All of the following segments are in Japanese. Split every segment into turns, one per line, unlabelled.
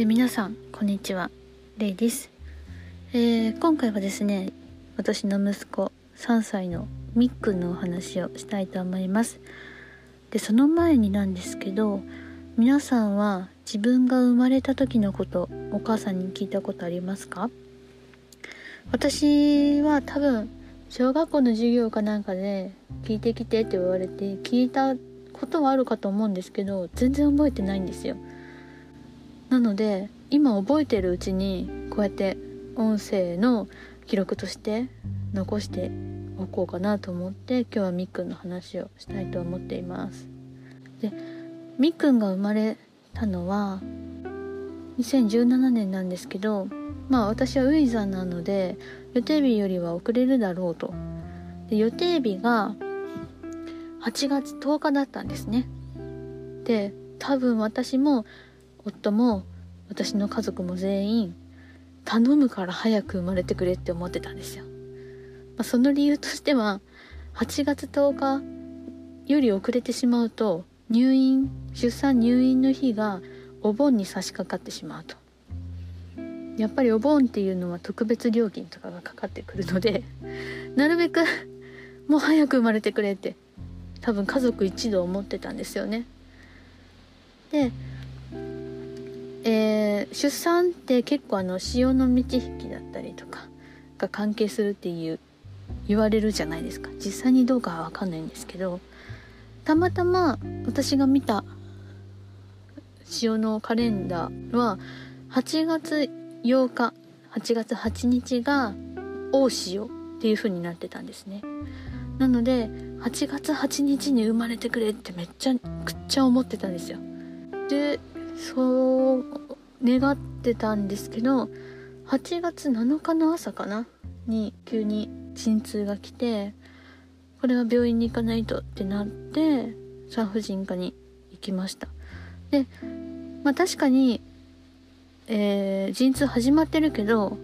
え皆さんこんにちは。レイです、えー、今回はですね私の息子3歳のみっくんのお話をしたいと思います。でその前になんですけど皆さんは自分が生まれた時のことお母さんに聞いたことありますか？私は多分小学校の授業かなんかで聞いてきてって言われて聞いたことはあるかと思うんですけど全然覚えてないんですよ。なので今覚えてるうちにこうやって音声の記録として残しておこうかなと思って今日はみっくんの話をしたいと思っています。でみっくんが生まれたのは2017年なんですけどまあ私はウィザーなので予定日よりは遅れるだろうと。で予定日が8月10日だったんですね。で多分私も夫も私の家族も全員頼むから早く生まれてくれって思ってたんですよ、まあ、その理由としては8月10日より遅れてしまうと入院出産入院の日がお盆に差し掛かってしまうと。やっぱりお盆っていうのは特別料金とかがかかってくるのでなるべくもう早く生まれてくれって多分家族一同思ってたんですよね。で、えー、出産って結構あの潮の満ち引きだったりとかが関係するっていう言われるじゃないですか。実際にどうかは分かんないんですけどたまたま私が見た潮のカレンダーは8月8日8月8日が大潮っていう風になってたんですね。なので8月8日に生まれてくれってめっちゃくっちゃ思ってたんですよ。でそう願ってたんですけど8月7日の朝かなに急に陣痛が来てこれは病院に行かないとってなって産婦人科に行きました。でまあ確かにえー、陣痛始まってるけど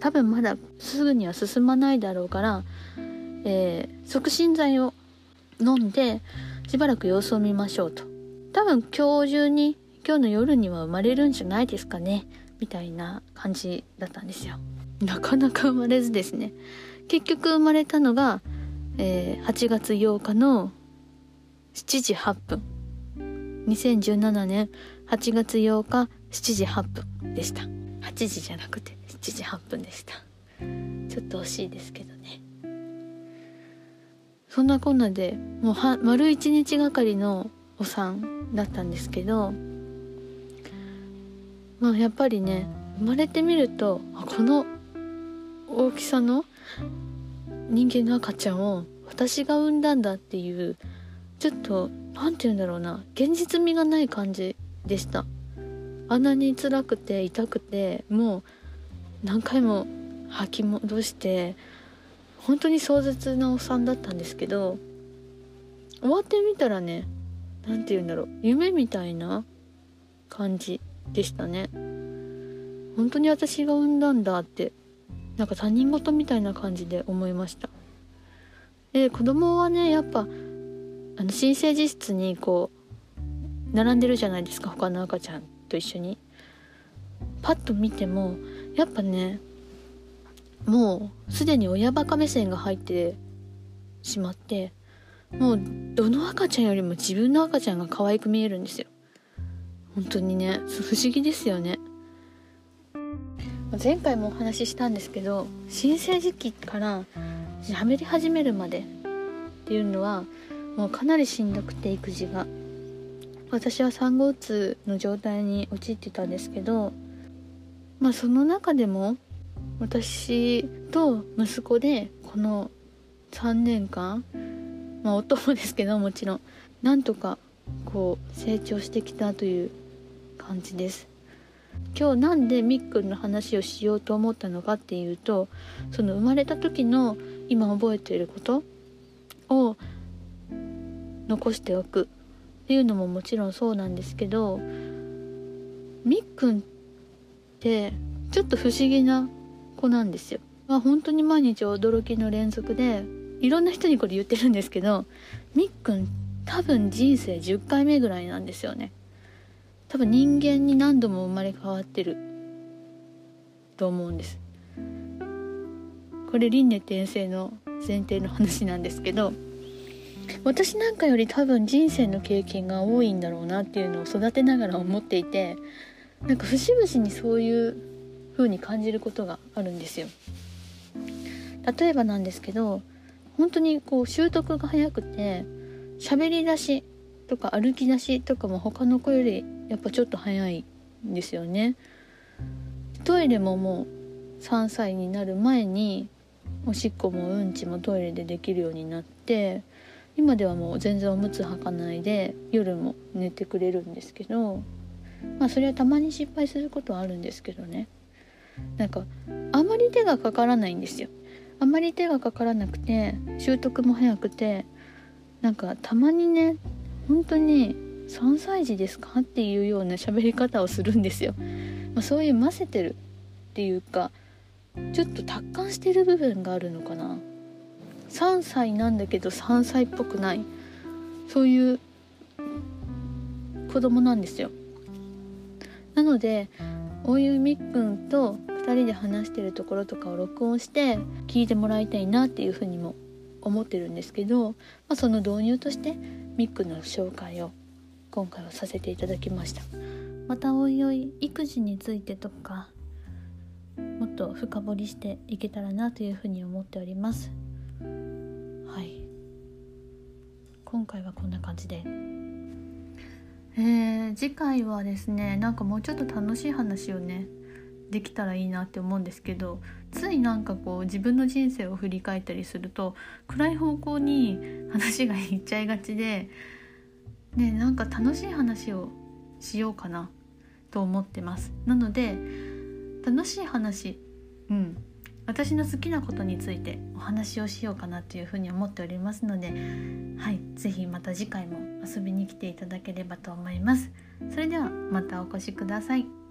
多分まだすぐには進まないだろうから、えー、促進剤を飲んでしばらく様子を見ましょうと。多分今日中に今日の夜には生まれるんじゃないですかね。みたいな感じだったんですよ。なかなか生まれずですね。結局生まれたのが、えー、8月8日の7時8分。2017年8月8日7時8分でした。8時じゃなくて7時8分でした。ちょっと惜しいですけどね。そんなこんなでもうは丸1日がかりのお産だったんですけどまあやっぱりね生まれてみるとこの大きさの人間の赤ちゃんを私が産んだんだっていうちょっと何て言うんだろうな現実味がない感じでした。あんなに辛くて痛くてもう何回も吐き戻して本当に壮絶なお産だったんですけど終わってみたらね何て言うんだろう夢みたいな感じ。でしたね。本当に私が産んだんだってなんか他人事みたいな感じで思いました。で子供はねやっぱあの新生児室にこう並んでるじゃないですか他の赤ちゃんと一緒に。パッと見てもやっぱねもうすでに親バカ目線が入ってしまってもうどの赤ちゃんよりも自分の赤ちゃんが可愛く見えるんですよ。本当にね不思議ですよね。前回もお話ししたんですけど新生児期から喋り始めるまでっていうのはもうかなりしんどくて育児が。私は産後うつの状態に陥ってたんですけどまあその中でも私と息子でこの3年間まあ夫もですけどもちろんなんとかこう成長してきたという感じです今日なんでみっくんの話をしようと思ったのかっていうとその生まれた時の今覚えていることを残しておくっていうのももちろんそうなんですけどみっくんってちょっと不思議な子なんですよ。まあ、本当に毎日驚きの連続でいろんな人にこれ言ってるんですけどみっくん多分人生10回目ぐらいなんですよね。多分人間に何度も生まれ変わってると思うんです。これ輪廻転生の前提の話なんですけど私なんかより多分人生の経験が多いんだろうなっていうのを育てながら思っていてなんか節々にそういう風に感じることがあるんですよ。例えばなんですけど本当にこう習得が早くて喋り出しとか歩き出しとかも他の子よりやっぱちょっと早いんですよね。トイレももう3歳になる前におしっこもうんちもトイレでできるようになって今ではもう全然おむつ履かないで夜も寝てくれるんですけどまあそれはたまに失敗することはあるんですけどね。なんかあまり手がかからないんですよ。あまり手がかからなくて習得も早くてなんかたまにね本当に3歳児ですか？っていうような喋り方をするんですよ、まあ、そういうませてるっていうかちょっと達観してる部分があるのかな。3歳なんだけど3歳っぽくない。そういう子供なんですよ。なのでおゆみっくんと2人で話してるところとかを録音して聞いてもらいたいなっていうふうにも思ってるんですけど、まあ、その導入としてみっくんの紹介を今回はさせていただきました。またおいおい育児についてとかもっと深掘りしていけたらなというふうに思っております。はい。今回はこんな感じで。えー、次回はですねなんかもうちょっと楽しい話をねできたらいいなって思うんですけどついなんかこう自分の人生を振り返ったりすると暗い方向に話がいっちゃいがちでねなんか楽しい話をしようかなと思ってます。なので楽しい話うん。私の好きなことについてお話をしようかなというふうに思っておりますのではい。是非また次回も遊びに来ていただければと思います。それではまたお越しください。